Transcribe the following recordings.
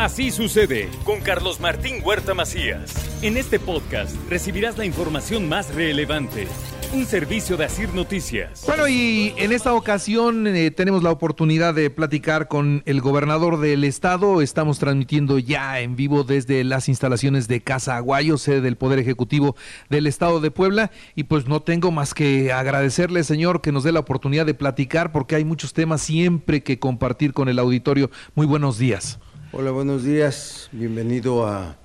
Así sucede con Carlos Martín Huerta Macías. En este podcast recibirás la información más relevante. Un servicio de Asir Noticias. Bueno, y en esta ocasión eh, tenemos la oportunidad de platicar con el gobernador del estado. Estamos transmitiendo ya en vivo desde las instalaciones de Casa Aguayo, sede del Poder Ejecutivo del estado de Puebla. Y pues no tengo más que agradecerle, señor, que nos dé la oportunidad de platicar porque hay muchos temas siempre que compartir con el auditorio. Muy buenos días. Hola, buenos días. Bienvenido a,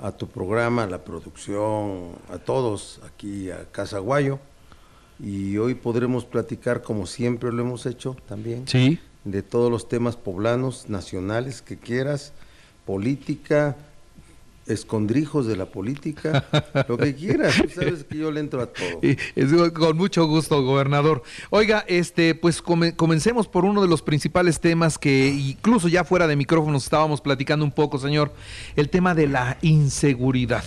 a tu programa, a la producción, a todos aquí a Casa Guayo. Y hoy podremos platicar, como siempre lo hemos hecho también, Sí. de todos los temas poblanos, nacionales que quieras, política, escondrijos de la política, lo que quieras. Tú sabes que yo le entro a todo. Y es con mucho gusto, gobernador. Oiga, este, pues come- comencemos por uno de los principales temas que incluso ya fuera de micrófonos estábamos platicando un poco, señor, el tema de la inseguridad.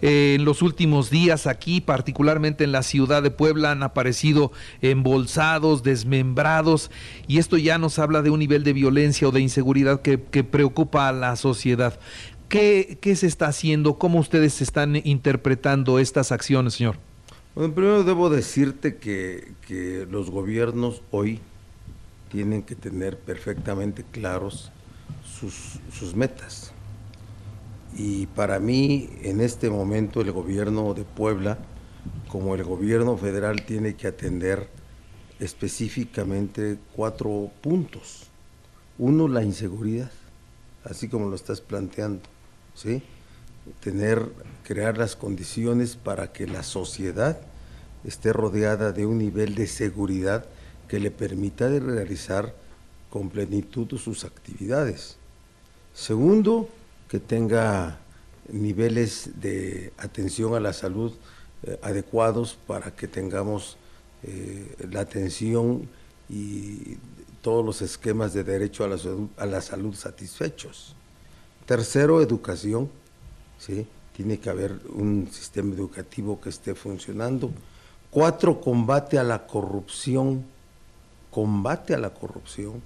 Eh, en los últimos días aquí, particularmente en la ciudad de Puebla, han aparecido embolsados, desmembrados, y esto ya nos habla de un nivel de violencia o de inseguridad que, que preocupa a la sociedad. ¿Qué, ¿Qué se está haciendo? ¿Cómo ustedes están interpretando estas acciones, señor? Bueno, primero debo decirte que, los gobiernos hoy tienen que tener perfectamente claros sus metas. Y para mí, en este momento, el gobierno de Puebla, como el gobierno federal, tiene que atender específicamente cuatro puntos. Uno, la inseguridad, así como lo estás planteando, ¿sí? Tener, crear las condiciones para que la sociedad esté rodeada de un nivel de seguridad que le permita realizar con plenitud sus actividades. Segundo, que tenga niveles de atención a la salud eh, adecuados para que tengamos eh, la atención y todos los esquemas de derecho a la salud satisfechos. Tercero, educación. ¿sí? Tiene que haber un sistema educativo que esté funcionando. Cuatro, combate a la corrupción. Combate a la corrupción,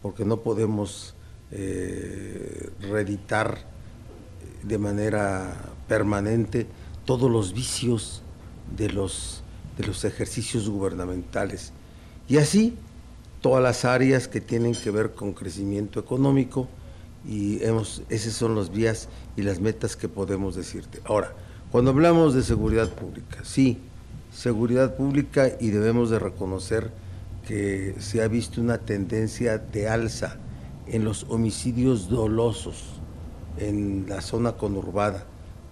porque no podemos eh, reeditar de manera permanente todos los vicios de los, de los ejercicios gubernamentales. Y así todas las áreas que tienen que ver con crecimiento económico y hemos, esas son las vías y las metas que podemos decirte. Ahora, cuando hablamos de seguridad pública, sí, seguridad pública y debemos de reconocer que se ha visto una tendencia de alza en los homicidios dolosos en la zona conurbada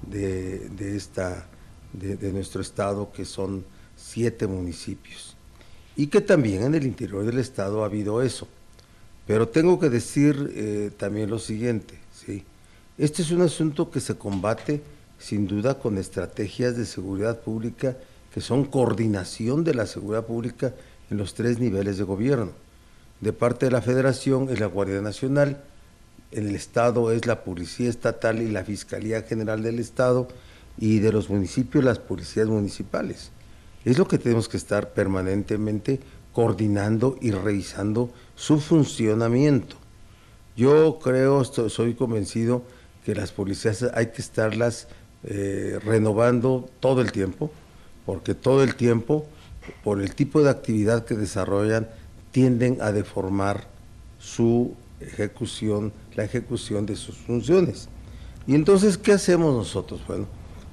de, de esta, de nuestro estado, que son siete municipios. Y que también en el interior del estado ha habido eso. Pero tengo que decir eh, también lo siguiente, ¿sí? Este es un asunto que se combate sin duda con estrategias de seguridad pública que son coordinación de la seguridad pública en los tres niveles de gobierno. De parte de la Federación es la Guardia Nacional, en el Estado es la Policía Estatal y la Fiscalía General del Estado y de los municipios las policías municipales. Es lo que tenemos que estar permanentemente coordinando y revisando su funcionamiento. Yo creo, soy convencido que las policías hay que estarlas eh, renovando todo el tiempo, porque todo el tiempo, por el tipo de actividad que desarrollan, tienden a deformar su ejecución, la ejecución de sus funciones. Y entonces, ¿qué hacemos nosotros? Bueno,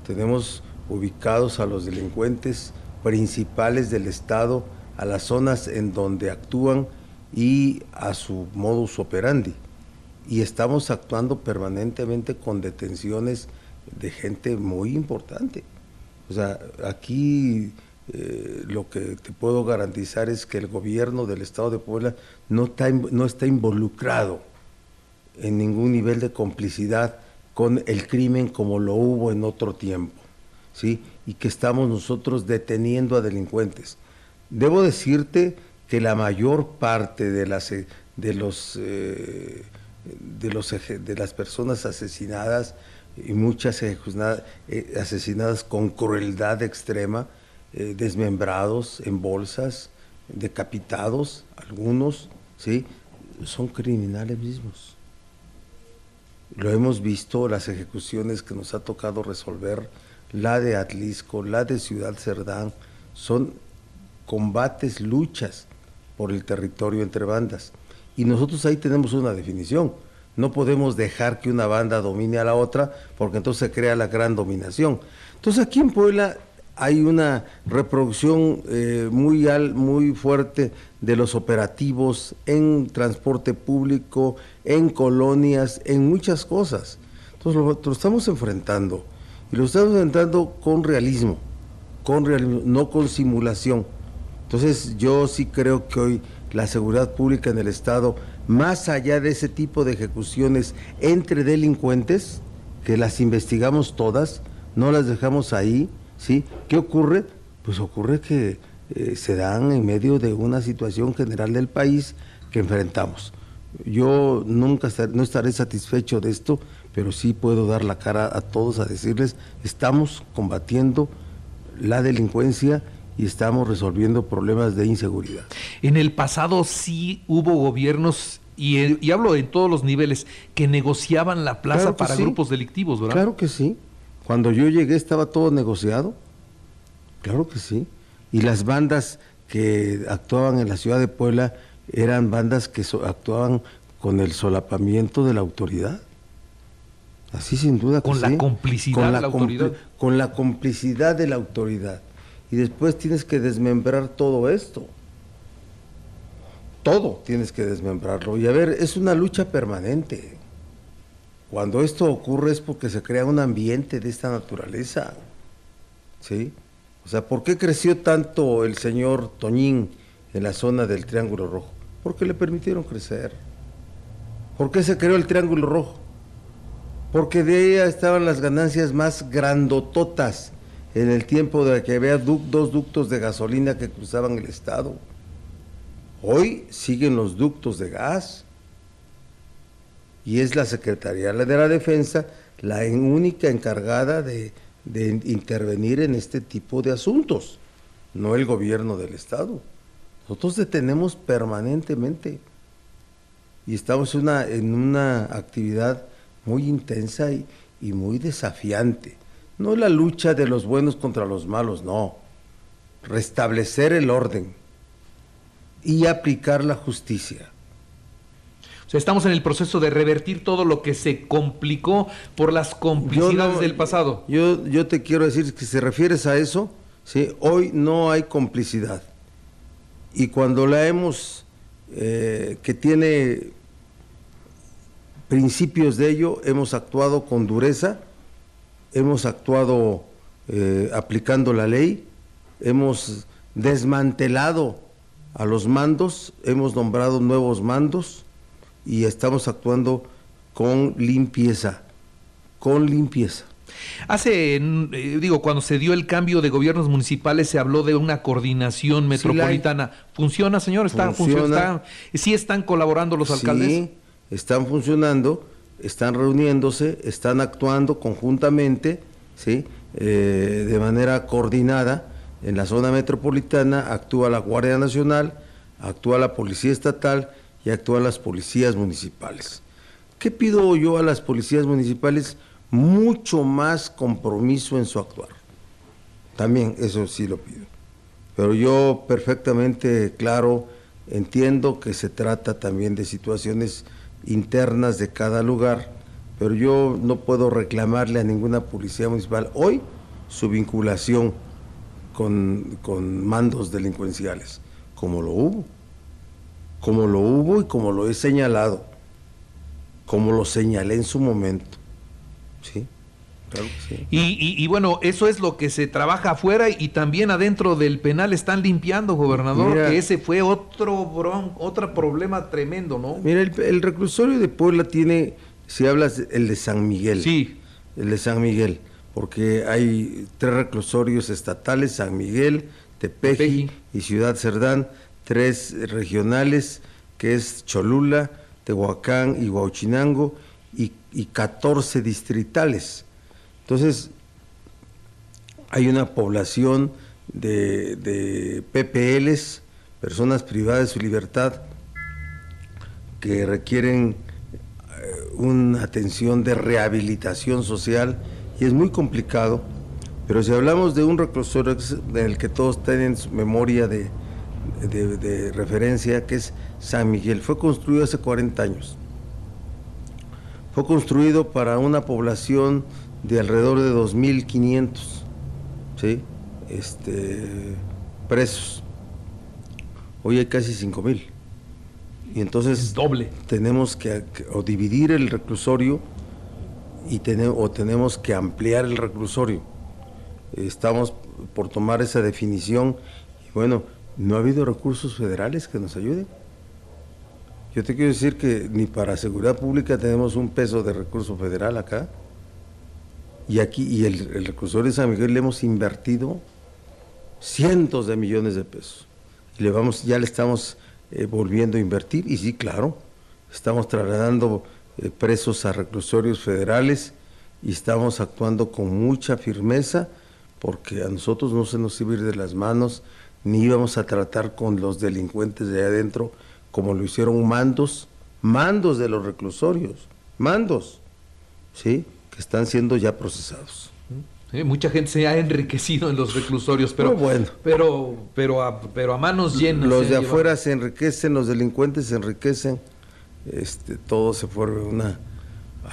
tenemos ubicados a los delincuentes principales del Estado, a las zonas en donde actúan y a su modus operandi. Y estamos actuando permanentemente con detenciones de gente muy importante. O sea, aquí eh, lo que te puedo garantizar es que el gobierno del Estado de Puebla no está, no está involucrado en ningún nivel de complicidad con el crimen como lo hubo en otro tiempo, ¿sí? Y que estamos nosotros deteniendo a delincuentes. Debo decirte que la mayor parte de las de los eh, de los de las personas asesinadas y muchas eh, asesinadas con crueldad extrema, eh, desmembrados en bolsas, decapitados, algunos, ¿sí? son criminales mismos. Lo hemos visto, las ejecuciones que nos ha tocado resolver, la de Atlisco, la de Ciudad Cerdán, son combates, luchas por el territorio entre bandas. Y nosotros ahí tenemos una definición. No podemos dejar que una banda domine a la otra porque entonces se crea la gran dominación. Entonces aquí en Puebla hay una reproducción eh, muy, muy fuerte de los operativos en transporte público, en colonias, en muchas cosas. Entonces lo, estamos enfrentando y lo estamos enfrentando con realismo, con realismo, no con simulación. Entonces yo sí creo que hoy la seguridad pública en el Estado, más allá de ese tipo de ejecuciones entre delincuentes, que las investigamos todas, no las dejamos ahí, ¿sí? ¿Qué ocurre? Pues ocurre que eh, se dan en medio de una situación general del país que enfrentamos. Yo nunca no estaré satisfecho de esto, pero sí puedo dar la cara a todos a decirles, estamos combatiendo la delincuencia y estamos resolviendo problemas de inseguridad. En el pasado sí hubo gobiernos, y, hablo en todos los niveles, que negociaban la plaza para grupos delictivos, ¿verdad? Claro que sí. Cuando yo llegué estaba todo negociado. Claro que sí. Y las bandas que actuaban en la ciudad de Puebla eran bandas que actuaban con el solapamiento de la autoridad. Así sin duda. con la complicidad de la autoridad. Con la complicidad de la autoridad. Y después tienes que desmembrar todo esto. Todo tienes que desmembrarlo. Y a ver, es una lucha permanente. Cuando esto ocurre es porque se crea un ambiente de esta naturaleza. ¿Sí? O sea, ¿por qué creció tanto el señor Toñín en la zona del Triángulo Rojo? Porque le permitieron crecer. ¿Por qué se creó el Triángulo Rojo? Porque de ella estaban las ganancias más grandototas en el tiempo de que había dos ductos de gasolina que cruzaban el estado. Hoy siguen los ductos de gas y es la Secretaría de la Defensa la única encargada de, intervenir en este tipo de asuntos, no el gobierno del Estado. Nosotros detenemos permanentemente y estamos en una, actividad muy intensa y muy desafiante. No la lucha de los buenos contra los malos, no. Restablecer el orden y aplicar la justicia. O sea, estamos en el proceso de revertir todo lo que se complicó por las complicidades del pasado. Yo, yo te quiero decir que si refieres a eso, ¿sí? hoy no hay complicidad. Y cuando la hemos, eh, que tiene principios de ello, hemos actuado con dureza, hemos actuado eh, aplicando la ley, hemos desmantelado a los mandos, hemos nombrado nuevos mandos, y estamos actuando con limpieza, con limpieza. Hace, eh, digo, cuando se dio el cambio de gobiernos municipales se habló de una coordinación metropolitana. ¿Funciona, señor? ¿Está, funciona. ¿Sí están colaborando los alcaldes? Sí, están funcionando, están reuniéndose, están actuando conjuntamente, ¿sí? Eh, de manera coordinada. En la zona metropolitana actúa la Guardia Nacional, actúa la Policía Estatal y actúan las policías municipales. ¿Qué pido yo a las policías municipales? Mucho más compromiso en su actuar. También eso sí lo pido. Pero yo perfectamente claro entiendo que se trata también de situaciones internas de cada lugar, pero yo no puedo reclamarle a ninguna policía municipal hoy su vinculación con, con mandos delincuenciales, como lo hubo como lo hubo y como lo he señalado, como lo señalé en su momento. ¿sí? Claro que sí. Y, y- y bueno, eso es lo que se trabaja afuera y también adentro del penal están limpiando, gobernador, Mira. que ese fue otro bron, otro problema tremendo, ¿no? Mira, el, el reclusorio de Puebla tiene, si hablas, el de San Miguel. Sí. El de San Miguel, porque hay tres reclusorios estatales, San Miguel, Tepeji, Tepeji. y Ciudad Cerdán, tres regionales, que es Cholula, Tehuacán y Huauchinango, y, y 14 distritales. Entonces, hay una población de, PPLs, personas privadas de su libertad, que requieren eh, una atención de rehabilitación social y es muy complicado, pero si hablamos de un reclusorio en el que todos tienen su memoria de referencia, que es San Miguel, fue construido hace 40 años. Fue construido para una población de alrededor de 2.500 ¿sí? este, presos. Hoy hay casi 5.000. Y entonces Es doble. tenemos que, o dividir el reclusorio y o tenemos que ampliar el reclusorio. Estamos por tomar esa definición y bueno, no ha habido recursos federales que nos ayuden. Yo te quiero decir que ni para seguridad pública tenemos un peso de recurso federal acá. Y aquí, y el, reclusorio de San Miguel le hemos invertido cientos de millones de pesos. Y le vamos, ya le estamos eh, volviendo a invertir, y sí, claro, estamos trasladando eh, presos a reclusorios federales y estamos actuando con mucha firmeza porque a nosotros no se nos iba a ir de las manos, ni íbamos a tratar con los delincuentes de allá adentro como lo hicieron mandos, mandos de los reclusorios, mandos, ¿sí? Que están siendo ya procesados. Sí, mucha gente se ha enriquecido en los reclusorios, pero Muy bueno. pero pero a, pero a manos llenas. Los se de llevado. afuera se enriquecen, los delincuentes se enriquecen, este, todo se fue una,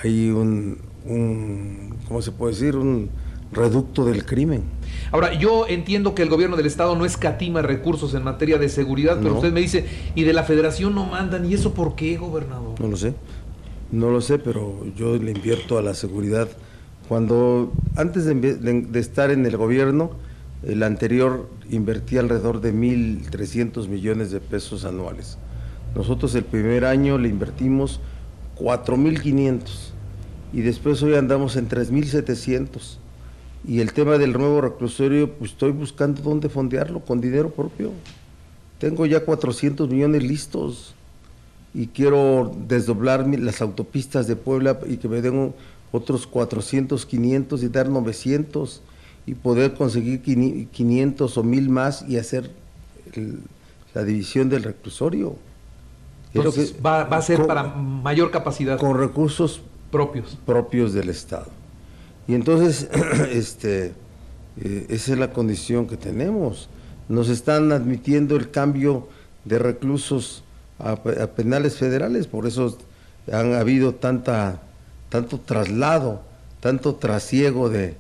hay un, un, ¿cómo se puede decir? Un reducto del crimen. Ahora, yo entiendo que el gobierno del estado no escatima recursos en materia de seguridad, pero No. usted me dice, y de la federación no mandan, ¿y eso por qué, gobernador? No lo sé, no lo sé, pero yo le invierto a la seguridad. Cuando, antes de, de estar en el gobierno, el anterior invertía alrededor de 1.300 millones de pesos anuales. Nosotros el primer año le invertimos 4.500 y después hoy andamos en 3.700. Y el tema del nuevo reclusorio, pues estoy buscando dónde fondearlo con dinero propio. Tengo ya 400 millones listos y quiero desdoblar las autopistas de Puebla y que me den otros 400, 500 y dar 900 y poder conseguir quini- 500 o 1000 más y hacer el- la división del reclusorio. Entonces, que- va, va a ser con- para mayor capacidad con recursos propios. propios del Estado. Y entonces, este, eh, esa es la condición que tenemos. Nos están admitiendo el cambio de reclusos a, pe- a penales federales, por eso han habido tanta, tanto traslado, tanto trasiego de,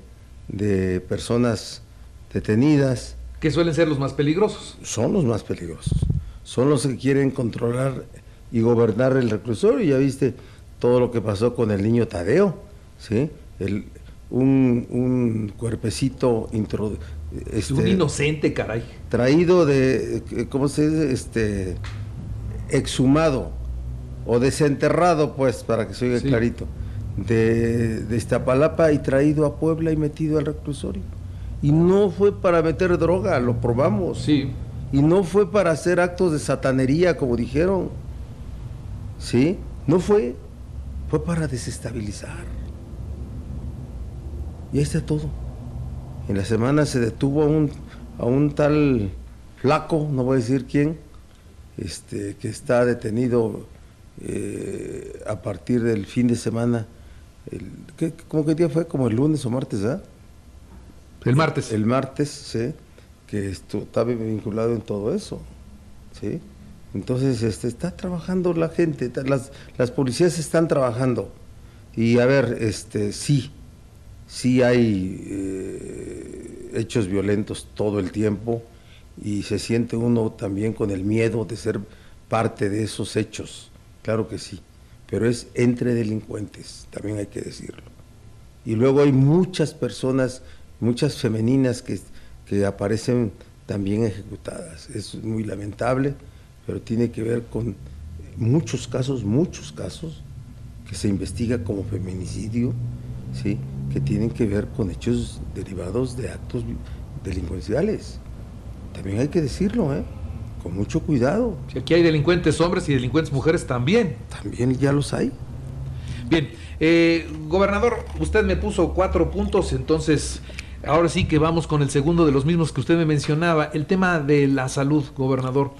de personas detenidas. Que suelen ser los más peligrosos. Son los más peligrosos, son los que quieren controlar y gobernar el reclusorio. Ya viste todo lo que pasó con el niño Tadeo, ¿sí? El, un, un cuerpecito introdu- Es este, un inocente, caray. traído de, ¿cómo se dice? Este, exhumado o desenterrado, pues, para que se oiga Sí. clarito, de, de Iztapalapa y traído a Puebla y metido al reclusorio. Y no fue para meter droga, lo probamos. Sí. Y no fue para hacer actos de satanería, como dijeron. ¿Sí? No fue. Fue para desestabilizar. Y ahí está todo. En la semana se detuvo a un, a un tal flaco, no voy a decir quién, este, que está detenido eh, a partir del fin de semana. El, ¿qué, ¿Cómo que día fue? Como el lunes o martes, ¿ah? El martes. El martes, sí, que esto, está vinculado en todo eso, ¿sí? Entonces, este, está trabajando la gente, las, las policías están trabajando. Y a ver, este, sí, sí hay eh, hechos violentos todo el tiempo y se siente uno también con el miedo de ser parte de esos hechos, claro que sí, pero es entre delincuentes, también hay que decirlo. Y luego hay muchas personas, muchas femeninas que, que aparecen también ejecutadas. Es muy lamentable, pero tiene que ver con muchos casos, muchos casos que se investiga como feminicidio, ¿sí? que tienen que ver con hechos derivados de actos delincuenciales. También hay que decirlo, ¿eh? con mucho cuidado. Si aquí hay delincuentes hombres y delincuentes mujeres también. También ya los hay. Bien, eh, gobernador, usted me puso cuatro puntos, entonces ahora sí que vamos con el segundo de los mismos que usted me mencionaba, el tema de la salud, gobernador.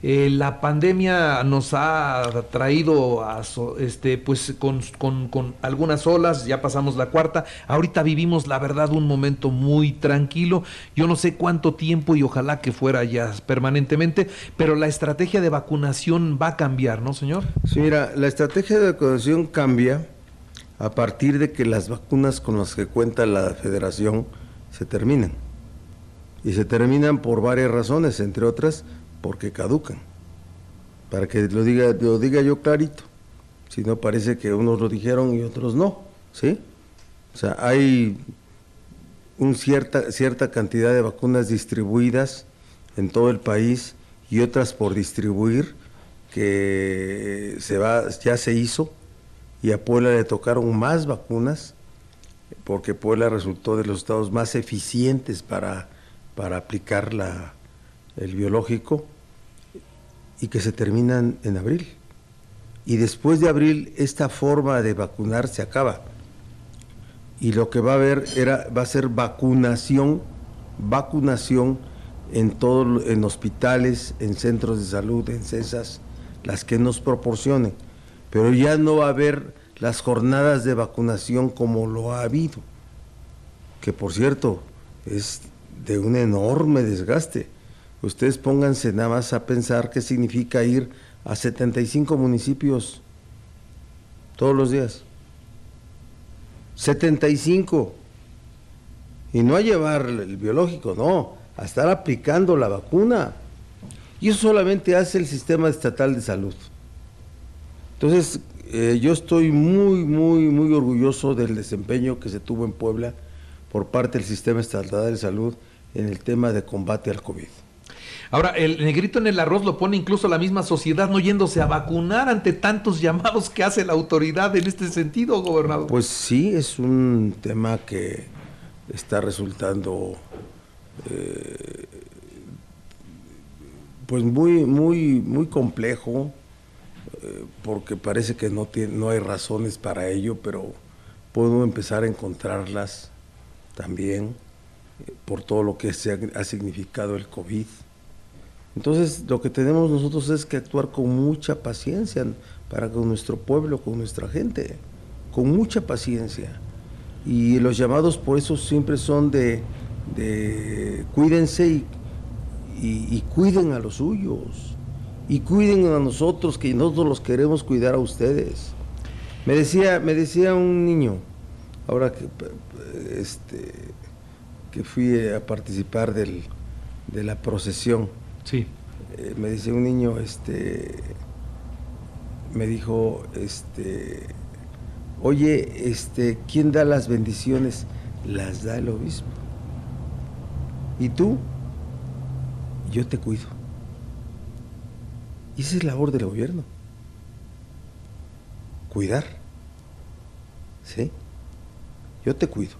Eh, la pandemia nos ha traído a, este, pues, con, con, algunas olas, ya pasamos la cuarta, ahorita vivimos la verdad un momento muy tranquilo, yo no sé cuánto tiempo y ojalá que fuera ya permanentemente, pero la estrategia de vacunación va a cambiar, ¿no, señor? Sí, mira, la estrategia de vacunación cambia a partir de que las vacunas con las que cuenta la federación se terminan. Y se terminan por varias razones, entre otras, porque caducan. Para que lo diga, lo diga yo clarito. Si no parece que unos lo dijeron y otros no. ¿Sí? O sea, hay un cierta, cierta cantidad de vacunas distribuidas en todo el país y otras por distribuir que se va, ya se hizo y a Puebla le tocaron más vacunas porque Puebla resultó de los estados más eficientes para, para aplicar la, el biológico, y que se terminan en abril. Y después de abril esta forma de vacunar se acaba. Y lo que va a haber era, va a ser vacunación, vacunación en todo, en hospitales, en centros de salud, en CESAS, las que nos proporcionen. Pero ya no va a haber las jornadas de vacunación como lo ha habido, que por cierto es de un enorme desgaste Ustedes pónganse nada más a pensar qué significa ir a 75 municipios todos los días. 75. Y no a llevar el biológico, no, a estar aplicando la vacuna. Y eso solamente hace el sistema estatal de salud. Entonces, eh, yo estoy muy, muy, muy orgulloso del desempeño que se tuvo en Puebla por parte del sistema estatal de salud en el tema de combate al COVID. Ahora, el negrito en el arroz lo pone incluso la misma sociedad no yéndose a vacunar ante tantos llamados que hace la autoridad en este sentido, gobernador. Pues sí, es un tema que está resultando eh, pues muy, muy, muy complejo, eh, porque parece que no, tiene, no hay razones para ello, pero puedo empezar a encontrarlas también eh, por todo lo que se ha significado el COVID. Entonces, lo que tenemos nosotros es que actuar con mucha paciencia para con nuestro pueblo, con nuestra gente, con mucha paciencia. Y los llamados por eso siempre son de, cuídense y, cuiden a los suyos. Y cuiden a nosotros, que nosotros los queremos cuidar a ustedes. Me decía, me decía un niño, ahora que, este, que fui a participar del, de la procesión, Sí. Eh, me dice un niño, este, me dijo, este, oye, este, ¿quién da las bendiciones? Las da el obispo. ¿Y tú? Yo te cuido. Y esa es labor del gobierno. Cuidar. ¿Sí? Yo te cuido.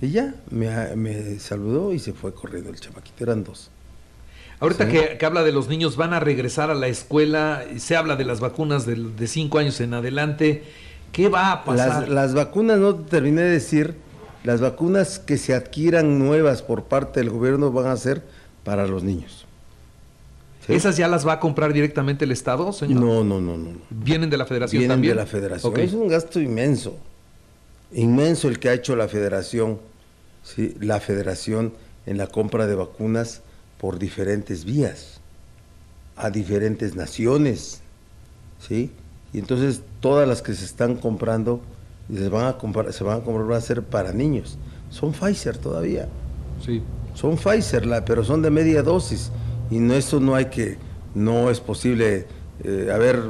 Y ya me, saludó y se fue corriendo el chamaquito, eran dos. Ahorita que, habla de los niños, van a regresar a la escuela, se habla de las vacunas de, cinco años en adelante. ¿Qué va a pasar? Las, vacunas, no terminé de decir, las vacunas que se adquieran nuevas por parte del gobierno van a ser para los niños. ¿Esas ya las va a comprar directamente el Estado, señor? No, no, no, no. ¿Vienen de la Federación Vienen también? de la Federación. Es un gasto inmenso, inmenso el que ha hecho la Federación ¿sí? la federación en la compra de vacunas por diferentes vías, a diferentes naciones, ¿sí? Y entonces todas las que se están comprando, se van a comprar, se van a comprar, van a ser para niños. Son Pfizer todavía. Sí. Son Pfizer, la, pero son de media dosis. Y no, eso no hay que, no es posible, eh, haber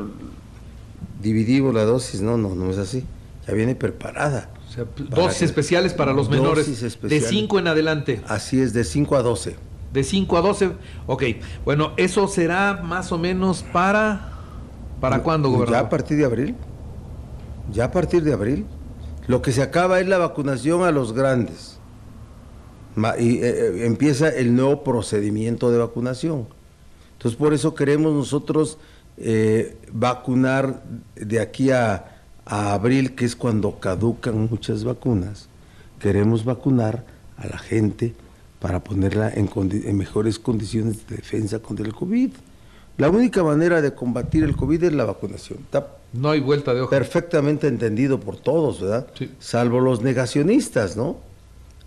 dividido la dosis, no, no, no es así. ya viene preparada. O sea, dosis que- especiales para los menores. De especiales. 5 en adelante. Así es, de 5 a 12. De 5 a 12. Ok. Bueno, eso será más o menos para. ¿Para cuándo, Ya a gobernador? partir de abril. Ya a partir de abril. Lo que se acaba es la vacunación a los grandes. Y eh, eh, empieza el nuevo procedimiento de vacunación. Entonces, por eso queremos nosotros eh, vacunar de aquí a, a abril, que es cuando caducan muchas vacunas. Queremos vacunar a la gente para ponerla en, condi- en mejores condiciones de defensa contra el COVID. La única manera de combatir el COVID es la vacunación. Está No hay vuelta de hoja. perfectamente entendido por todos, ¿verdad? Sí. Salvo los negacionistas, ¿no?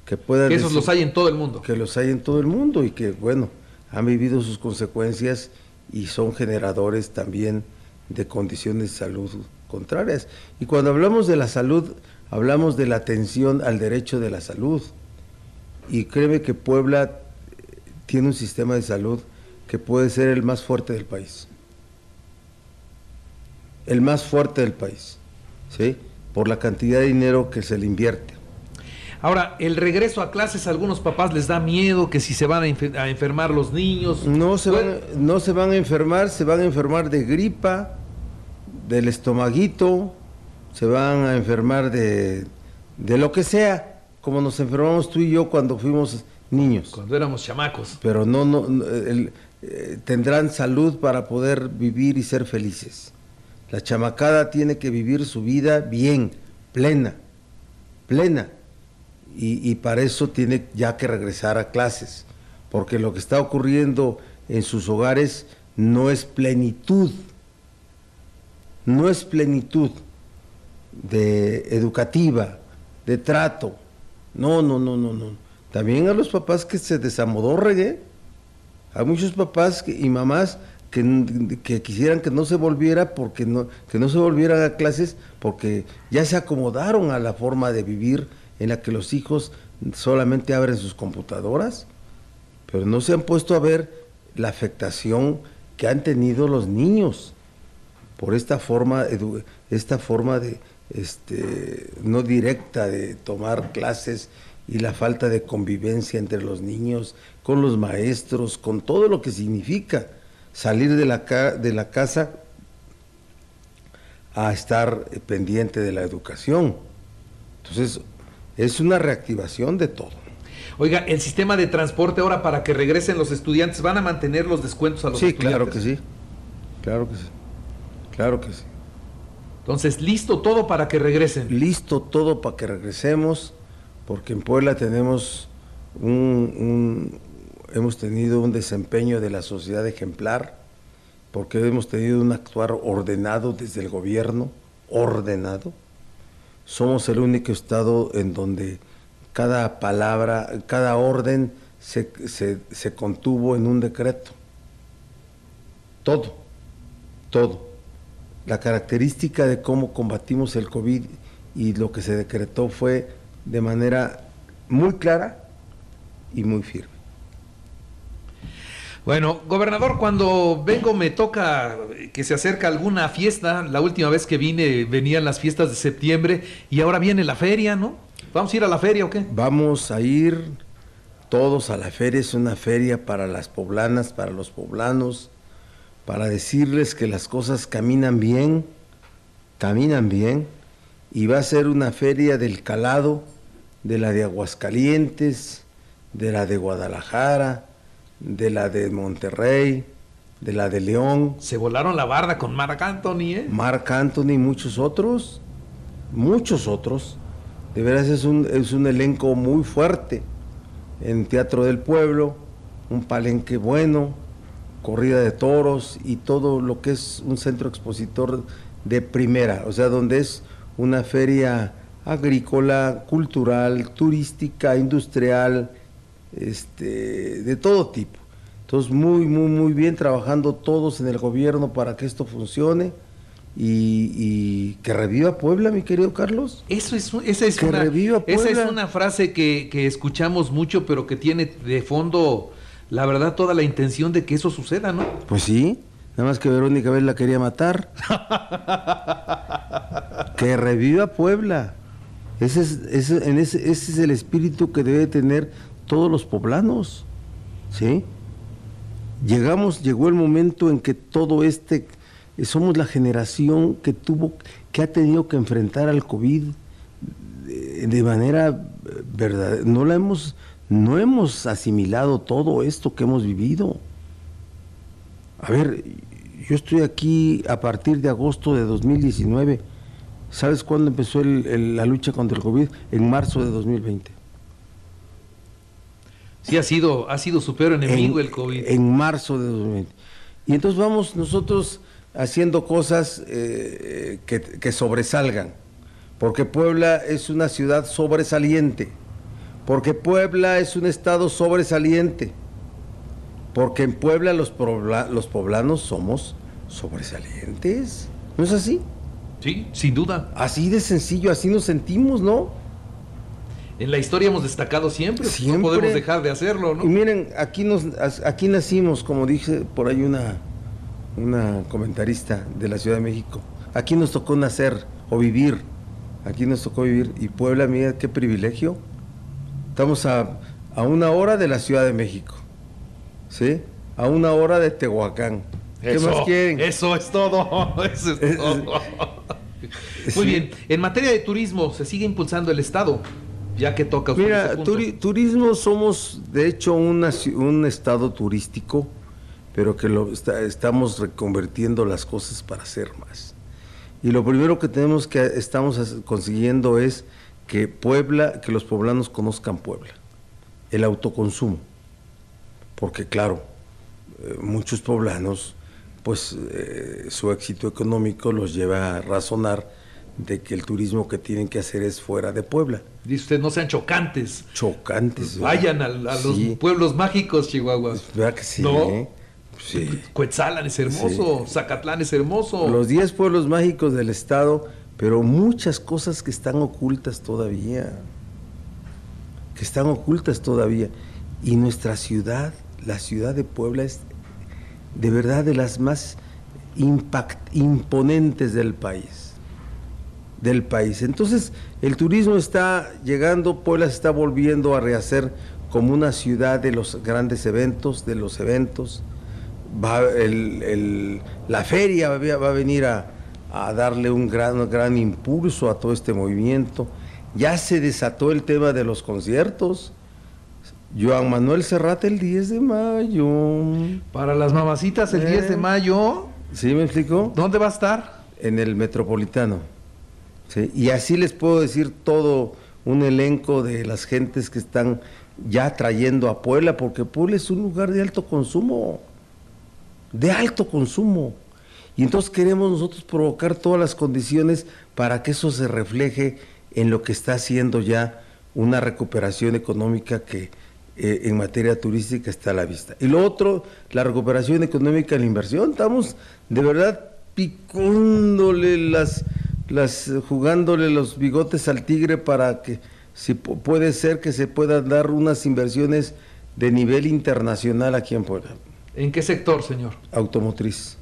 Que puedan Que esos decir- los hay en todo el mundo. que los hay en todo el mundo y que, bueno, han vivido sus consecuencias y son generadores también de condiciones de salud contrarias. Y cuando hablamos de la salud, hablamos de la atención al derecho de la salud. Y créeme que Puebla eh, tiene un sistema de salud que puede ser el más fuerte del país. El más fuerte del país, ¿sí? Por la cantidad de dinero que se le invierte. Ahora, el regreso a clases, a algunos papás les da miedo que si se van a, a enfermar los niños. No se, Bueno, van, no se van a enfermar, se van a enfermar de gripa, del estomaguito, se van a enfermar de, de lo que sea, como nos enfermamos tú y yo cuando fuimos niños. Cuando éramos chamacos. Pero no, no, no, el- eh, tendrán salud para poder vivir y ser felices. La chamacada tiene que vivir su vida bien, plena, plena. Y, y para eso tiene ya que regresar a clases, porque lo que está ocurriendo en sus hogares no es plenitud, no es plenitud de educativa, de trato. No, no, no, no, no. También a los papás que se desamodorren, Hay muchos papás y mamás que, que quisieran que no se volviera porque no, que no se volvieran a clases porque ya se acomodaron a la forma de vivir en la que los hijos solamente abren sus computadoras, pero no se han puesto a ver la afectación que han tenido los niños por esta forma, esta forma de, este, no directa de tomar clases y la falta de convivencia entre los niños, con los maestros, con todo lo que significa salir de la, ca- de la casa a estar pendiente de la educación. Entonces, es una reactivación de todo. Oiga, el sistema de transporte ahora para que regresen los estudiantes, ¿van a mantener los descuentos a los Sí, estudiantes? claro que sí. Claro que sí. Claro que sí. Entonces, listo todo para que regresen. listo todo para que regresemos, porque en Puebla tenemos un, un- hemos tenido un desempeño de la sociedad ejemplar, porque hemos tenido un actuar ordenado desde el gobierno, ordenado. Somos el único estado en donde cada palabra, cada orden se, se- se contuvo en un decreto. Todo, todo la característica de cómo combatimos el COVID y lo que se decretó fue de manera muy clara y muy firme. Bueno, gobernador, cuando vengo me toca que se acerca alguna fiesta. La última vez que vine venían las fiestas de septiembre y ahora viene la feria, ¿no? ¿Vamos a ir a la feria o qué? Vamos a ir todos a la feria, es una feria para las poblanas, para los poblanos, para decirles que las cosas caminan bien, caminan bien, y va a ser una feria del calado, de la de Aguascalientes, de la de Guadalajara, de la de Monterrey, de la de León, Se volaron la barda con Marc Anthony, ¿eh? Marc Anthony y muchos otros, muchos otros. De veras es un, es un elenco muy fuerte en Teatro del Pueblo, un palenque bueno, corrida de toros y todo lo que es un centro expositor de primera, o sea, donde es una feria agrícola, cultural, turística, industrial, este, de todo tipo. Entonces, muy, muy, muy bien trabajando todos en el gobierno para que esto funcione y, y que reviva Puebla, mi querido Carlos. Eso es, esa es, Que una, reviva esa es Puebla. una frase que, que escuchamos mucho, pero que tiene de fondo, la verdad, toda la intención de que eso suceda, ¿no? Pues sí, Nada más que Verónica Vélez la quería matar. que reviva Puebla. Ese es, ese, en ese, ese es el espíritu que debe tener todos los poblanos. ¿Sí? Llegamos, llegó el momento en que todo este, somos la generación que tuvo, que ha tenido que enfrentar al COVID de, de manera verdadera. No la hemos, no hemos asimilado todo esto que hemos vivido. A ver, yo estoy aquí a partir de agosto de 2019. ¿Sabes cuándo empezó el, el, la lucha contra el COVID? En marzo de 2020. Sí, ha sido, ha sido su peor enemigo en, el COVID. En marzo de 2020. Y entonces vamos nosotros haciendo cosas eh, que, que sobresalgan. Porque Puebla es una ciudad sobresaliente. Porque Puebla es un estado sobresaliente. Porque en Puebla los, pobla, los poblanos somos sobresalientes. ¿No es así? Sí, sin duda. Así de sencillo, así nos sentimos, ¿no? En la historia hemos destacado siempre, siempre. no podemos dejar de hacerlo, ¿no? Y miren, aquí nos aquí nacimos, como dije por ahí una una comentarista de la Ciudad de México. Aquí nos tocó nacer o vivir. Aquí nos tocó vivir y Puebla, mira qué privilegio. Estamos a, a una hora de la Ciudad de México. ¿Sí? A una hora de Tehuacán. ¿Qué eso, más quieren? Eso es todo. Eso es todo. Muy bien. En materia de turismo, se sigue impulsando el Estado, ya que toca usted Mira, ese punto. turi- turismo somos de hecho una un estado turístico, pero que lo está- estamos reconvirtiendo las cosas para hacer más. Y lo primero que tenemos que estamos consiguiendo es que Puebla, que los poblanos conozcan Puebla, el autoconsumo, porque claro, eh, muchos poblanos, pues eh, su éxito económico los lleva a razonar de que el turismo que tienen que hacer es fuera de Puebla. Dice usted, no sean chocantes. Chocantes. Vayan a, a los pueblos mágicos, Chihuahua. ¿Verdad que sí? No. eh? Sí. Coetzalan es hermoso, Zacatlán es hermoso. Los 10 pueblos mágicos del estado, pero muchas cosas que están ocultas todavía. Que están ocultas todavía. Y nuestra ciudad, la ciudad de Puebla, es de verdad de las más imponentes del país. Del país. Entonces, el turismo está llegando, Puebla se está volviendo a rehacer como una ciudad de los grandes eventos, de los eventos. La feria va a venir a, a darle un gran, gran impulso a todo este movimiento. Ya se desató el tema de los conciertos. Joan Manuel Serrate el 10 de mayo. Para las mamacitas el Eh. 10 de mayo, ¿Sí me explico? ¿dónde va a estar? En el Metropolitano. ¿sí? Y así les puedo decir todo un elenco de las gentes que están ya trayendo a Puebla, porque Puebla es un lugar de alto consumo. De alto consumo. Y entonces queremos nosotros provocar todas las condiciones para que eso se refleje en lo que está haciendo ya una recuperación económica que eh, en materia turística está a la vista. Y lo otro, la recuperación económica en la inversión. Estamos de verdad picándole las, las, jugándole los bigotes al tigre para que si pu- puede ser que se puedan dar unas inversiones de nivel internacional aquí en Puebla. ¿En qué sector, señor? Automotriz.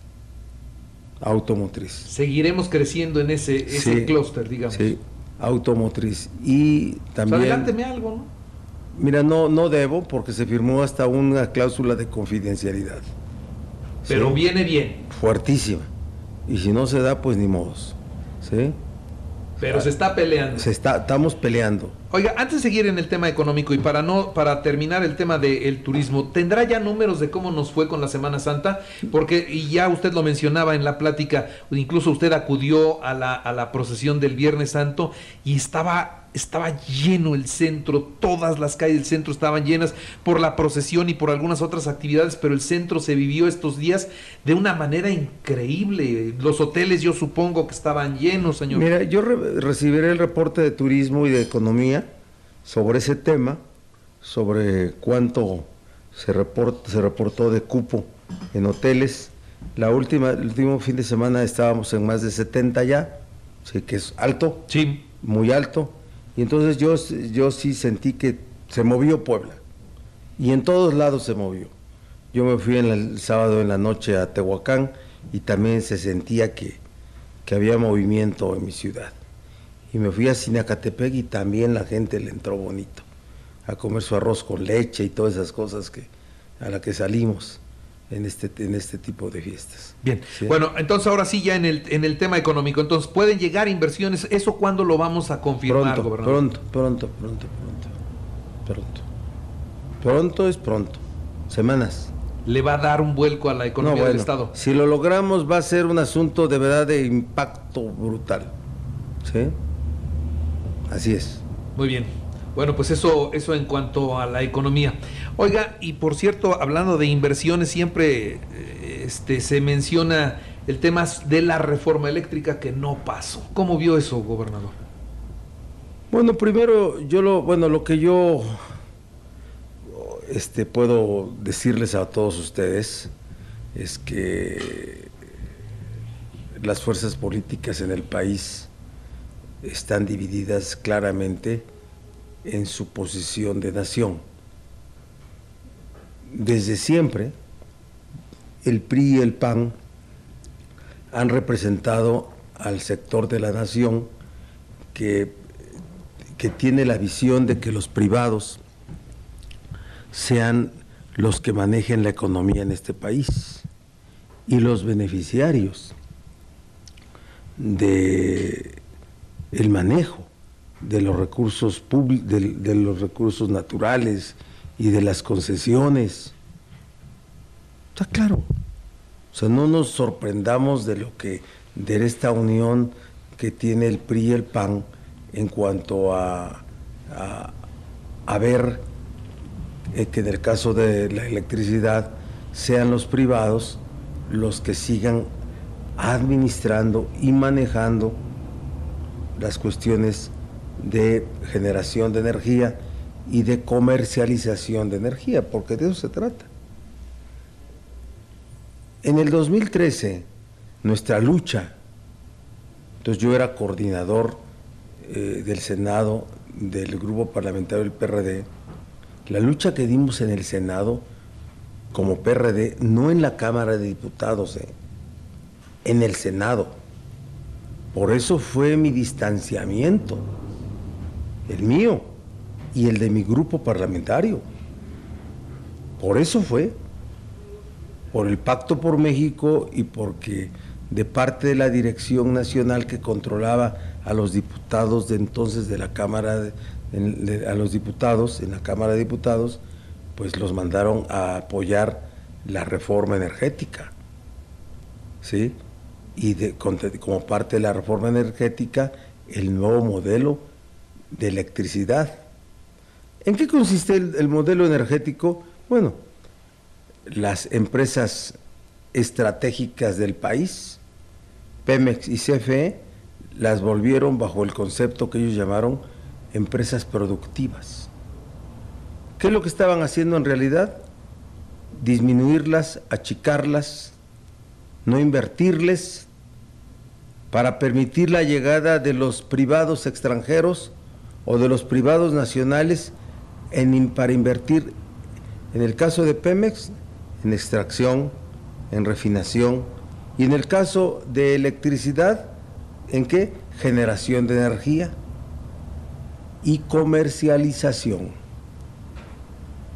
Automotriz. Seguiremos creciendo en ese, ese Sí, clúster, digamos. Sí, automotriz. Y Pues también... adelánteme algo, ¿no? Mira, no, no debo porque se firmó hasta una cláusula de confidencialidad. Pero Sí, viene bien. Fuertísima. Y si no se da, pues ni modos. ¿Sí? Pero se está peleando. Se está, estamos peleando. Oiga, antes de seguir en el tema económico y para no para terminar el tema del turismo, ¿tendrá ya números de cómo nos fue con la Semana Santa? Porque y ya usted lo mencionaba en la plática, incluso usted acudió a la, a la procesión del Viernes Santo y estaba estaba lleno el centro, todas las calles del centro estaban llenas por la procesión y por algunas otras actividades, pero el centro se vivió estos días de una manera increíble. Los hoteles yo supongo que estaban llenos, señor. Mira, yo re- recibiré el reporte de turismo y de economía sobre ese tema, sobre cuánto se, report- se reportó de cupo en hoteles. La última, el último fin de semana estábamos en más de 70 ya, sí, que es alto, Sí. muy alto. Y entonces yo, yo sí sentí que se movió Puebla. Y en todos lados se movió. Yo me fui el sábado en la noche a Tehuacán y también se sentía que, que había movimiento en mi ciudad. Y me fui a Sinacatepec y también la gente le entró bonito a comer su arroz con leche y todas esas cosas que a la que salimos en este en este tipo de fiestas. Bien. Bueno, entonces ahora sí ya en el en el tema económico, entonces pueden llegar inversiones, eso cuándo lo vamos a confirmar, pronto, gobernador? Pronto, pronto, pronto, pronto. Pronto. Pronto es pronto. Semanas. Le va a dar un vuelco a la economía del estado. Si lo logramos va a ser un asunto de verdad de impacto brutal. ¿Sí? Así es. Muy bien. Bueno, pues eso, eso en cuanto a la economía. Oiga, y por cierto, hablando de inversiones, siempre eh, este, se menciona el tema de la reforma eléctrica que no pasó. ¿Cómo vio eso, gobernador? Bueno, primero yo lo, bueno, lo que yo este, puedo decirles a todos ustedes es que las fuerzas políticas en el país están divididas claramente en su posición de nación. Desde siempre, el PRI y el PAN han representado al sector de la nación que, que tiene la visión de que los privados sean los que manejen la economía en este país y los beneficiarios de el manejo de los recursos públicos, de, los recursos naturales y de las concesiones. Está claro. O sea, no nos sorprendamos de lo que, de esta unión que tiene el PRI y el PAN en cuanto a, a, ver eh, que en el caso de la electricidad sean los privados los que sigan administrando y manejando las cuestiones de generación de energía y de comercialización de energía, porque de eso se trata. En el 2013, nuestra lucha, entonces yo era coordinador eh, del Senado del grupo parlamentario del PRD, la lucha que dimos en el Senado como PRD, no en la Cámara de Diputados, eh, en el Senado por eso fue mi distanciamiento, el mío y el de mi grupo parlamentario. Por eso fue, por el Pacto por México y porque de parte de la Dirección Nacional que controlaba a los diputados de entonces de la Cámara, de, a los diputados en la Cámara de Diputados, pues los mandaron a apoyar la reforma energética. ¿Sí? Y como parte de la reforma energética el nuevo modelo de electricidad. ¿En qué consiste el, modelo energético? Bueno, las empresas estratégicas del país, Pemex y CFE, las volvieron bajo el concepto que ellos llamaron empresas productivas. ¿Qué es lo que estaban haciendo en realidad? Disminuirlas, achicarlas, no invertirles para permitir la llegada de los privados extranjeros o de los privados nacionales para invertir, en el caso de Pemex, en extracción, en refinación, y en el caso de electricidad, ¿en qué? Generación de energía y comercialización.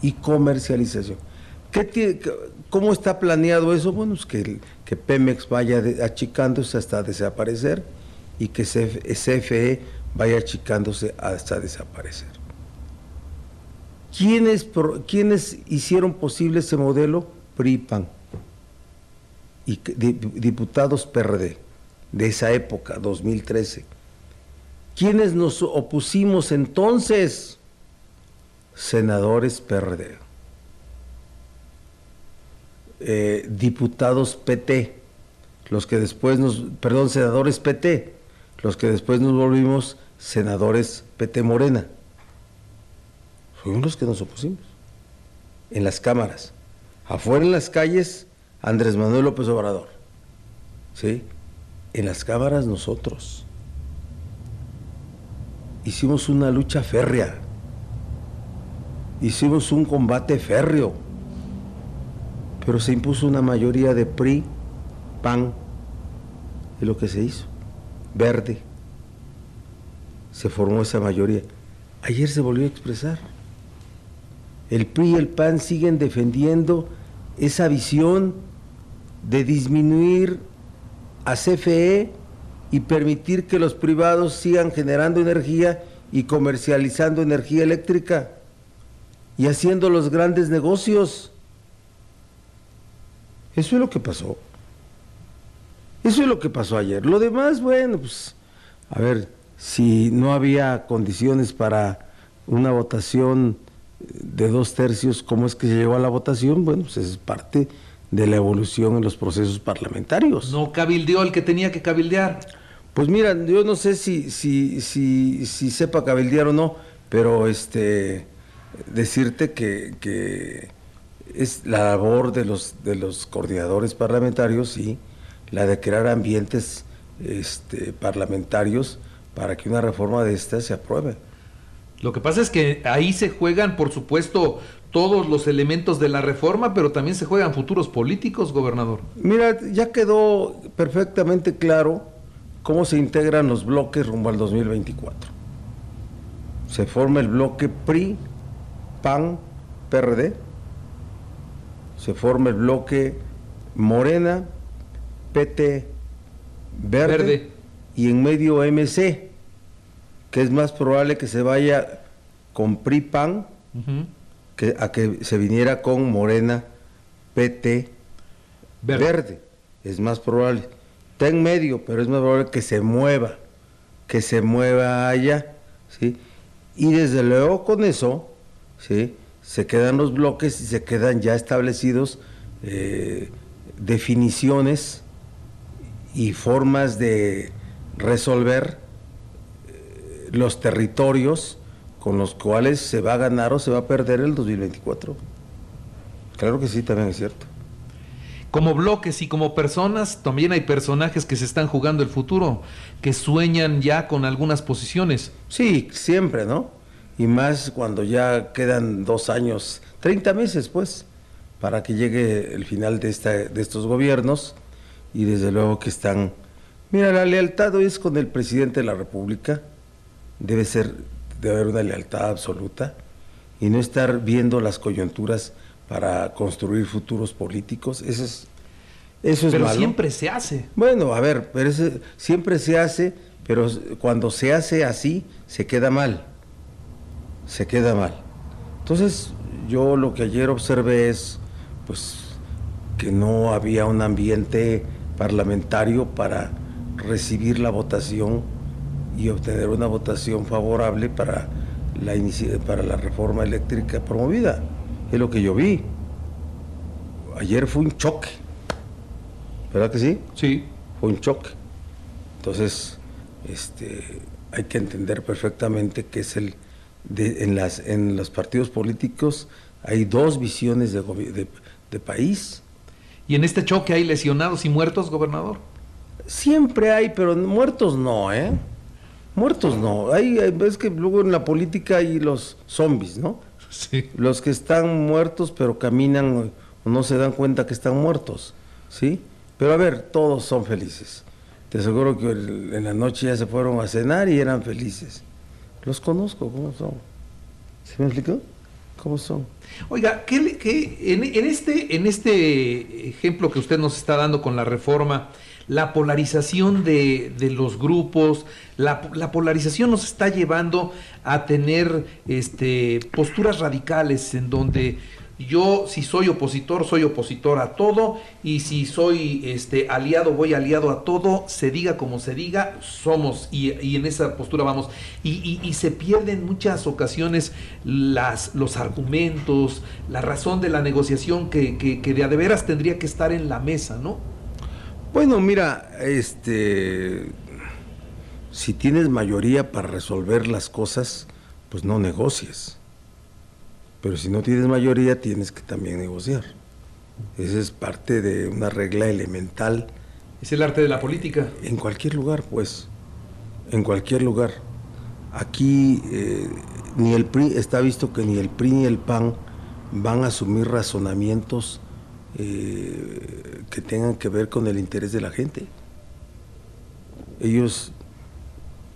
Y comercialización. ¿Qué ¿Cómo está planeado eso? Bueno, es que, que Pemex vaya achicándose hasta desaparecer y que CFE vaya achicándose hasta desaparecer. ¿Quiénes, ¿Quiénes hicieron posible ese modelo? PRIPAN y diputados PRD de esa época, 2013. ¿Quiénes nos opusimos entonces? Senadores PRD. Eh, diputados PT, los que después nos, perdón, senadores PT, los que después nos volvimos senadores PT Morena. Fuimos los que nos opusimos en las cámaras. Afuera en las calles, Andrés Manuel López Obrador. ¿Sí? En las cámaras nosotros. Hicimos una lucha férrea. Hicimos un combate férreo pero se impuso una mayoría de PRI, PAN, es lo que se hizo, verde. Se formó esa mayoría. Ayer se volvió a expresar. El PRI y el PAN siguen defendiendo esa visión de disminuir a CFE y permitir que los privados sigan generando energía y comercializando energía eléctrica y haciendo los grandes negocios. Eso es lo que pasó. Eso es lo que pasó ayer. Lo demás, bueno, pues, a ver, si no había condiciones para una votación de dos tercios, ¿cómo es que se llegó a la votación? Bueno, pues es parte de la evolución en los procesos parlamentarios. No cabildeó el que tenía que cabildear. Pues mira, yo no sé si, si, si, si sepa cabildear o no, pero este decirte que, que es la labor de los, de los coordinadores parlamentarios, sí, la de crear ambientes este, parlamentarios para que una reforma de esta se apruebe. Lo que pasa es que ahí se juegan, por supuesto, todos los elementos de la reforma, pero también se juegan futuros políticos, gobernador. Mira, ya quedó perfectamente claro cómo se integran los bloques rumbo al 2024. Se forma el bloque PRI, PAN, PRD. Se forma el bloque Morena, PT, Verde, y en medio MC, que es más probable que se vaya con PRI, PAN, que, a que se viniera con Morena, PT, Verde. Es más probable. Está en medio, pero es más probable que se mueva, que se mueva allá, ¿sí? Y desde luego con eso, ¿sí? Se quedan los bloques y se quedan ya establecidos eh, definiciones y formas de resolver eh, los territorios con los cuales se va a ganar o se va a perder el 2024. Claro que sí, también es cierto. Como bloques y como personas, también hay personajes que se están jugando el futuro, que sueñan ya con algunas posiciones. Sí, siempre, ¿no? Y más cuando ya quedan dos años, 30 meses, pues, para que llegue el final de, esta, de estos gobiernos y desde luego que están... Mira, la lealtad hoy es con el presidente de la República, debe ser, debe haber una lealtad absoluta y no estar viendo las coyunturas para construir futuros políticos, eso es... Eso es pero malo. siempre se hace. Bueno, a ver, pero ese- siempre se hace, pero cuando se hace así, se queda mal. Se queda mal. Entonces, yo lo que ayer observé es, pues, que no había un ambiente parlamentario para recibir la votación y obtener una votación favorable para la, para la reforma eléctrica promovida. Es lo que yo vi. Ayer fue un choque. ¿Verdad que sí? Sí. Fue un choque. Entonces, este, hay que entender perfectamente que es el de- en las en los partidos políticos hay dos visiones de, de- de país. Y en este choque hay lesionados y muertos, gobernador. Siempre hay, pero muertos no, ¿eh? Muertos no. Hay, hay- es que luego en la política hay los zombies, ¿no? Sí. Los que están muertos pero caminan o no se dan cuenta que están muertos, ¿sí? Pero a ver, todos son felices. Te aseguro que el- en la noche ya se fueron a cenar y eran felices. Los conozco, ¿cómo son? ¿Se me explicó? ¿Cómo son? Oiga, ¿qué, qué- en, en este, en este ejemplo que usted nos está dando con la reforma, la polarización de, de los grupos, la, la polarización nos está llevando a tener este, posturas radicales en donde yo si soy opositor, soy opositor a todo y si soy este, aliado, voy aliado a todo, se diga como se diga, somos y, en esa postura vamos. Y, se pierden en muchas ocasiones las, los argumentos, la razón de la negociación que, que, que de a de veras tendría que estar en la mesa, ¿no? Bueno, mira, este, si tienes mayoría para resolver las cosas, pues no negocies. Pero si no tienes mayoría, tienes que también negociar. Esa es parte de una regla elemental Es el arte de la política. en cualquier lugar, pues. En cualquier lugar. Aquí eh, ni el PRI, está visto que ni el PRI ni el PAN van a asumir razonamientos eh, que tengan que ver con el interés de la gente. Ellos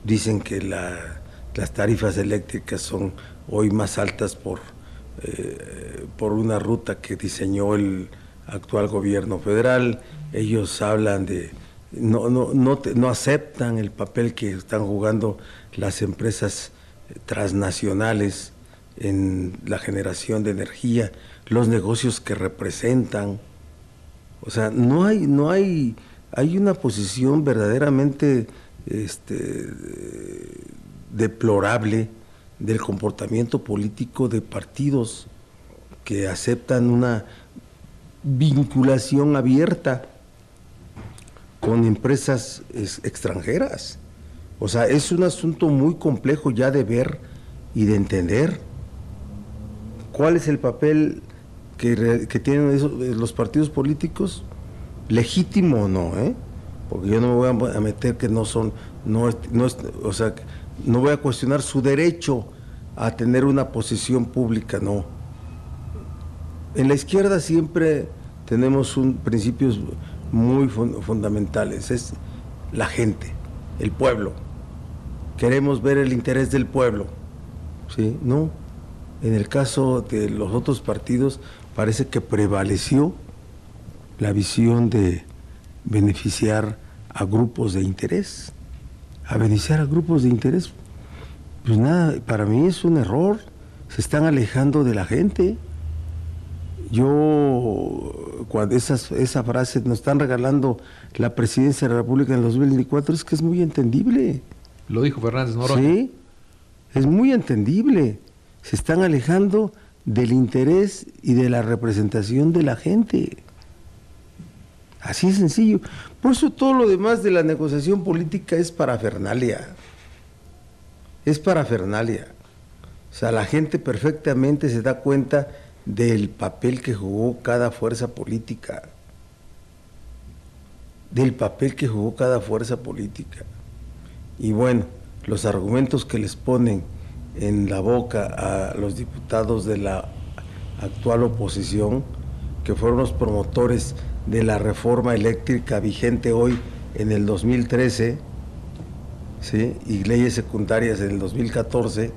dicen que las tarifas eléctricas son hoy más altas por, eh, por una ruta que diseñó el actual gobierno federal. Ellos hablan de, no, no, no, no aceptan el papel que están jugando las empresas transnacionales en la generación de energía, los negocios que representan. O sea, no hay, no hay, hay una posición verdaderamente este, deplorable del comportamiento político de partidos que aceptan una vinculación abierta con empresas extranjeras. O sea, es un asunto muy complejo ya de ver y de entender cuál es el papel que, tienen los partidos políticos, legítimo o no, ¿eh? porque yo no me voy a meter que no son, no, no o sea, no voy a cuestionar su derecho a tener una posición pública, no. En la izquierda siempre tenemos un, principios muy fundamentales, es la gente, el pueblo. Queremos ver el interés del pueblo, ¿sí? No, en el caso de los otros partidos parece que prevaleció la visión de beneficiar a grupos de interés, a beneficiar a grupos de interés. Pues nada, para mí es un error, se están alejando de la gente. Yo, cuando esas, esa frase nos están regalando la presidencia de la República en el 2024, es que es muy entendible. Lo dijo Fernández Noroña. Sí, es muy entendible se están alejando del interés y de la representación de la gente. Así es sencillo. Por todo lo demás de la negociación política es parafernalia. Es parafernalia. O sea, la gente perfectamente se da cuenta del papel que jugó cada fuerza política. Del papel que jugó cada fuerza política. Y bueno, los argumentos que les ponen en la boca a los diputados de la actual oposición, que fueron los promotores de la reforma eléctrica vigente hoy en el 2013, ¿sí? y leyes secundarias en el 2014,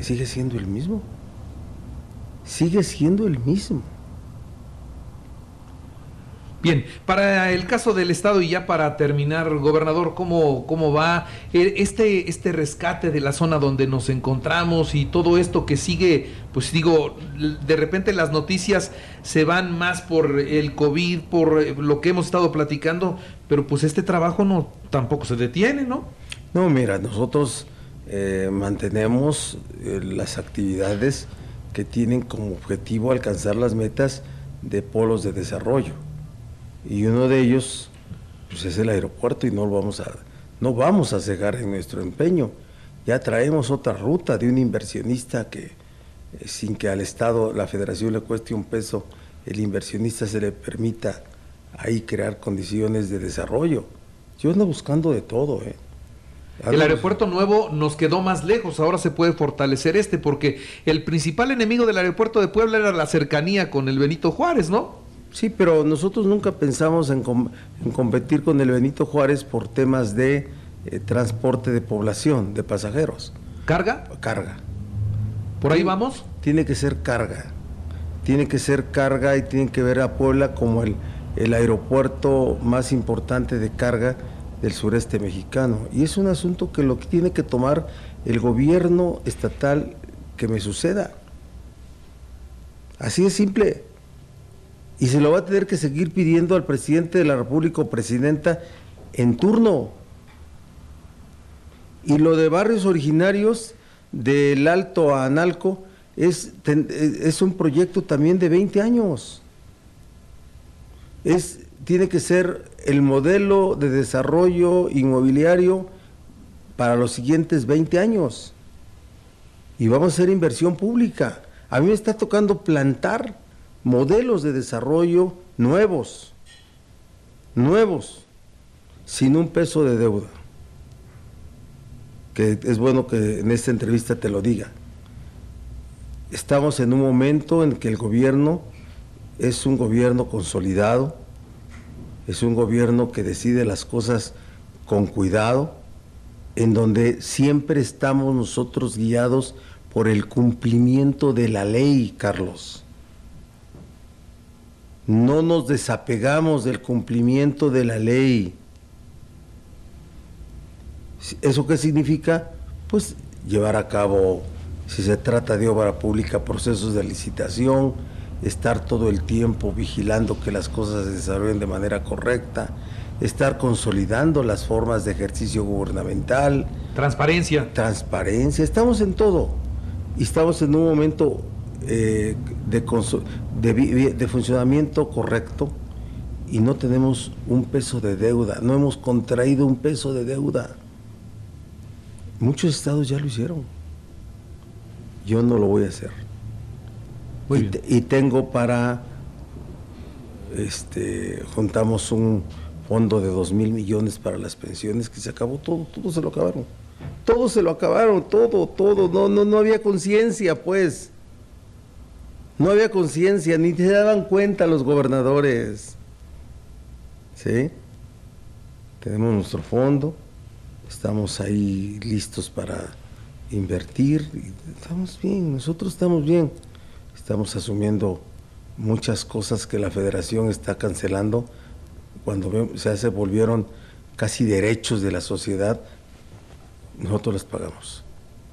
sigue siendo el mismo. Sigue siendo el mismo. Bien, para el caso del Estado y ya para terminar, gobernador, ¿cómo, cómo va eh, este, este rescate de la zona donde nos encontramos y todo esto que sigue? Pues digo, de repente las noticias se van más por el COVID, por eh, lo que hemos estado platicando, pero pues este trabajo no tampoco se detiene, ¿no? No, mira, nosotros eh, mantenemos las actividades que tienen como objetivo alcanzar las metas de polos de desarrollo y uno de ellos pues es el aeropuerto y no lo vamos a no vamos a cegar en nuestro empeño. Ya traemos otra ruta de un inversionista que eh, sin que al Estado, la Federación le cueste un peso, el inversionista se le permita ahí crear condiciones de desarrollo. Yo ando buscando de todo, ¿eh? El aeropuerto nuevo nos quedó más lejos, ahora se puede fortalecer este, porque el principal enemigo del aeropuerto de Puebla era la cercanía con el Benito Juárez, ¿no? Sí, pero nosotros nunca pensamos en, competir con el Benito Juárez por temas de eh, transporte de población, de pasajeros. ¿Carga? Carga. ¿Por ahí vamos? Tiene que ser carga. Tiene que ser carga y tiene que ver a Puebla como el, el aeropuerto más importante de carga del sureste mexicano. Y es un asunto que lo que tiene que tomar el gobierno estatal que me suceda. Así es simple y se lo va a tener que seguir pidiendo al presidente de la República o presidenta en turno. Y lo de barrios originarios del Alto a Analco es, es un proyecto también de 20 años. Es, tiene que ser el modelo de desarrollo inmobiliario para los siguientes 20 años. Y vamos a hacer inversión pública. A mí me está tocando plantar modelos de desarrollo nuevos, nuevos, sin un peso de deuda. Que es bueno que en esta entrevista te lo diga. Estamos en un momento en que el gobierno es un gobierno consolidado, es un gobierno que decide las cosas con cuidado, en donde siempre estamos nosotros guiados por el cumplimiento de la ley, Carlos. No nos desapegamos del cumplimiento de la ley. ¿Eso qué significa? Pues llevar a cabo, si se trata de obra pública, procesos de licitación, estar todo el tiempo vigilando que las cosas se desarrollen de manera correcta, estar consolidando las formas de ejercicio gubernamental. Transparencia. Transparencia, estamos en todo. Y estamos en un momento eh, de, de funcionamiento correcto y no tenemos un peso de deuda, no hemos contraído un peso de deuda. Muchos estados ya lo hicieron. Yo no lo voy a hacer. y, tengo para, este, juntamos un fondo de dos mil millones para las pensiones que se acabó todo, todo se lo acabaron. Todo se lo acabaron, todo, todo. No, no, no había conciencia, pues. No había conciencia, ni se daban cuenta los gobernadores. ¿Sí? Tenemos nuestro fondo estamos ahí listos para invertir, estamos bien, nosotros estamos bien, estamos asumiendo muchas cosas que la federación está cancelando cuando se, se volvieron casi derechos de la sociedad, nosotros las pagamos.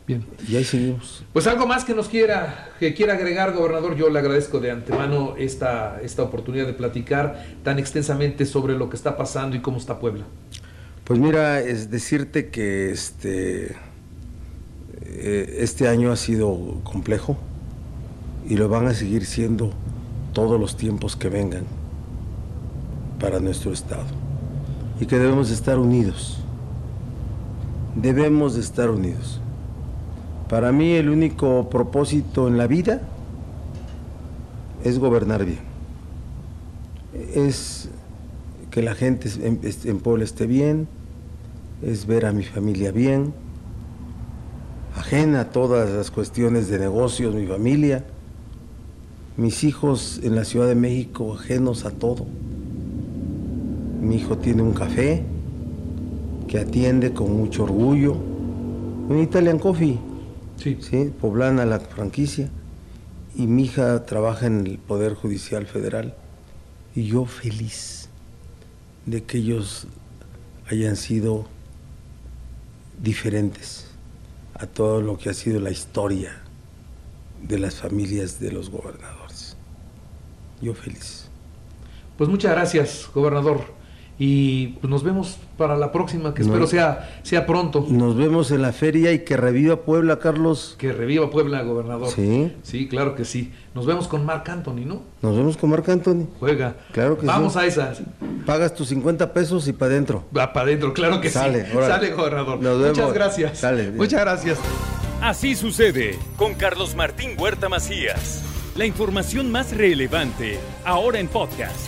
Bien. Y ahí seguimos. Pues algo más que nos quiera, que quiera agregar, gobernador, yo le agradezco de antemano esta, esta oportunidad de platicar tan extensamente sobre lo que está pasando y cómo está Puebla. Pues mira, es decirte que este, eh, este año ha sido complejo y lo van a seguir siendo todos los tiempos que vengan para nuestro Estado. Y que debemos estar unidos. Debemos de estar unidos. Para mí el único propósito en la vida es gobernar bien. Es que la gente en, en Puebla esté bien, es ver a mi familia bien, ajena a todas las cuestiones de negocios, mi familia, mis hijos en la Ciudad de México ajenos a todo. Mi hijo tiene un café que atiende con mucho orgullo, un Italian Coffee, sí. ¿sí? poblana la franquicia, y mi hija trabaja en el Poder Judicial Federal, y yo feliz de que ellos hayan sido diferentes a todo lo que ha sido la historia de las familias de los gobernadores. Yo feliz. Pues muchas gracias, gobernador. Y pues nos vemos para la próxima, que espero sea, sea pronto. Nos vemos en la feria y que reviva Puebla, Carlos. Que reviva Puebla, gobernador. Sí. Sí, claro que sí. Nos vemos con Marc Anthony, ¿no? Nos vemos con Marc Anthony. Juega. Claro que Vamos sí. a esa. Pagas tus 50 pesos y para adentro. Va para adentro, claro que Sale, sí. órale. Sale, gobernador. Nos Muchas vemos. gracias. Sale. Muchas gracias. Así sucede con Carlos Martín Huerta Macías. La información más relevante ahora en podcast.